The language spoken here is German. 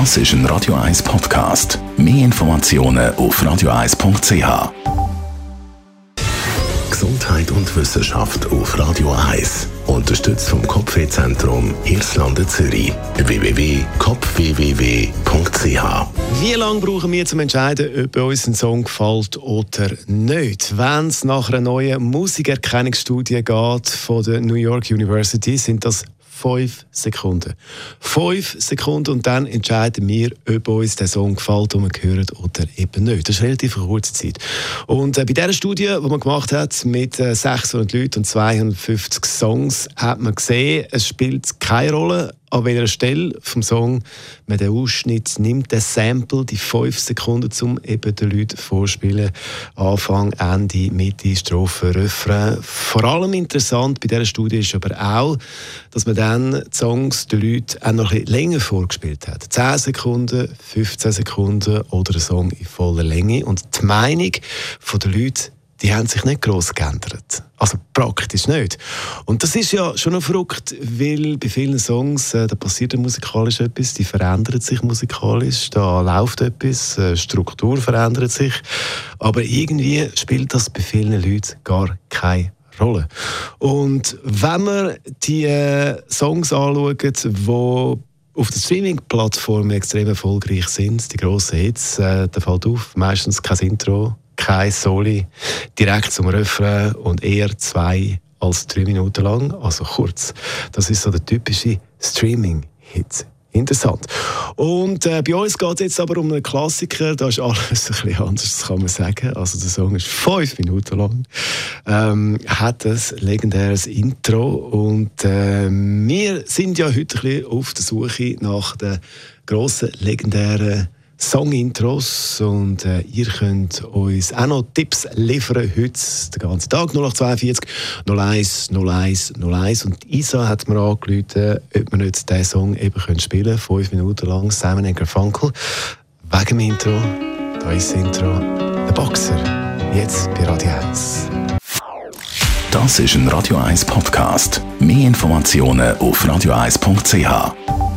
Das ist ein Radio 1 Podcast. Mehr Informationen auf radio1.ch. Gesundheit und Wissenschaft auf Radio 1. Unterstützt vom Kopfwehzentrum Irlande Zürich. www.kopfwww.ch Wie lange brauchen wir zum entscheiden, ob uns ein Song gefällt oder nicht? Wenn es nach einer neuen Musikerkennungsstudie geht von der New York University, sind das fünf Sekunden. Fünf Sekunden und dann entscheiden wir, ob uns der Song gefällt, den wir hören oder eben nicht. Das ist eine relativ kurze Zeit. Und äh, bei dieser Studie, die man gemacht hat mit äh, 600 Leuten und 250 Songs, hat man gesehen, es spielt keine Rolle, an welcher Stelle vom Song man den Ausschnitt nimmt, den Sample, die fünf Sekunden, um eben den Leuten vorspielen. Anfang, Ende, Mitte, Strophe, Refrain. Vor allem interessant bei dieser Studie ist aber auch, dass man dann die Songs den Leuten auch noch bisschen länger vorgespielt hat. 10 Sekunden, 15 Sekunden oder ein Song in voller Länge. Und die Meinung der Leute die haben sich nicht gross geändert. Also praktisch nicht. Und das ist ja schon noch verrückt, weil bei vielen Songs, äh, da passiert musikalisch etwas, die verändert sich musikalisch, da läuft etwas, äh, Struktur verändert sich, aber irgendwie spielt das bei vielen Leuten gar keine Rolle. Und wenn man die äh, Songs anschaut, die auf den Streaming-Plattformen extrem erfolgreich sind, die grossen Hits, äh, da fällt auf, meistens kein Intro, kein Soli, direkt zum Refrain und eher zwei als drei Minuten lang, also kurz. Das ist so der typische Streaming-Hit. Interessant. Und äh, bei uns geht es jetzt aber um einen Klassiker, da ist alles ein bisschen anders, das kann man sagen. Also der Song ist fünf Minuten lang, ähm, hat ein legendäres Intro und äh, wir sind ja heute ein bisschen auf der Suche nach den grossen, legendären Song-Intros und äh, ihr könnt uns auch noch Tipps liefern heute. Den ganzen Tag 0842 01 01 01 und Isa hat mir angerufen, ob wir nicht diesen Song eben können spielen fünf Minuten lang. Simon Funkel wegen dem Intro. Da ist das Intro. Der Boxer jetzt bei Radio 1 Das ist ein Radio 1 Podcast. Mehr Informationen auf radio1.ch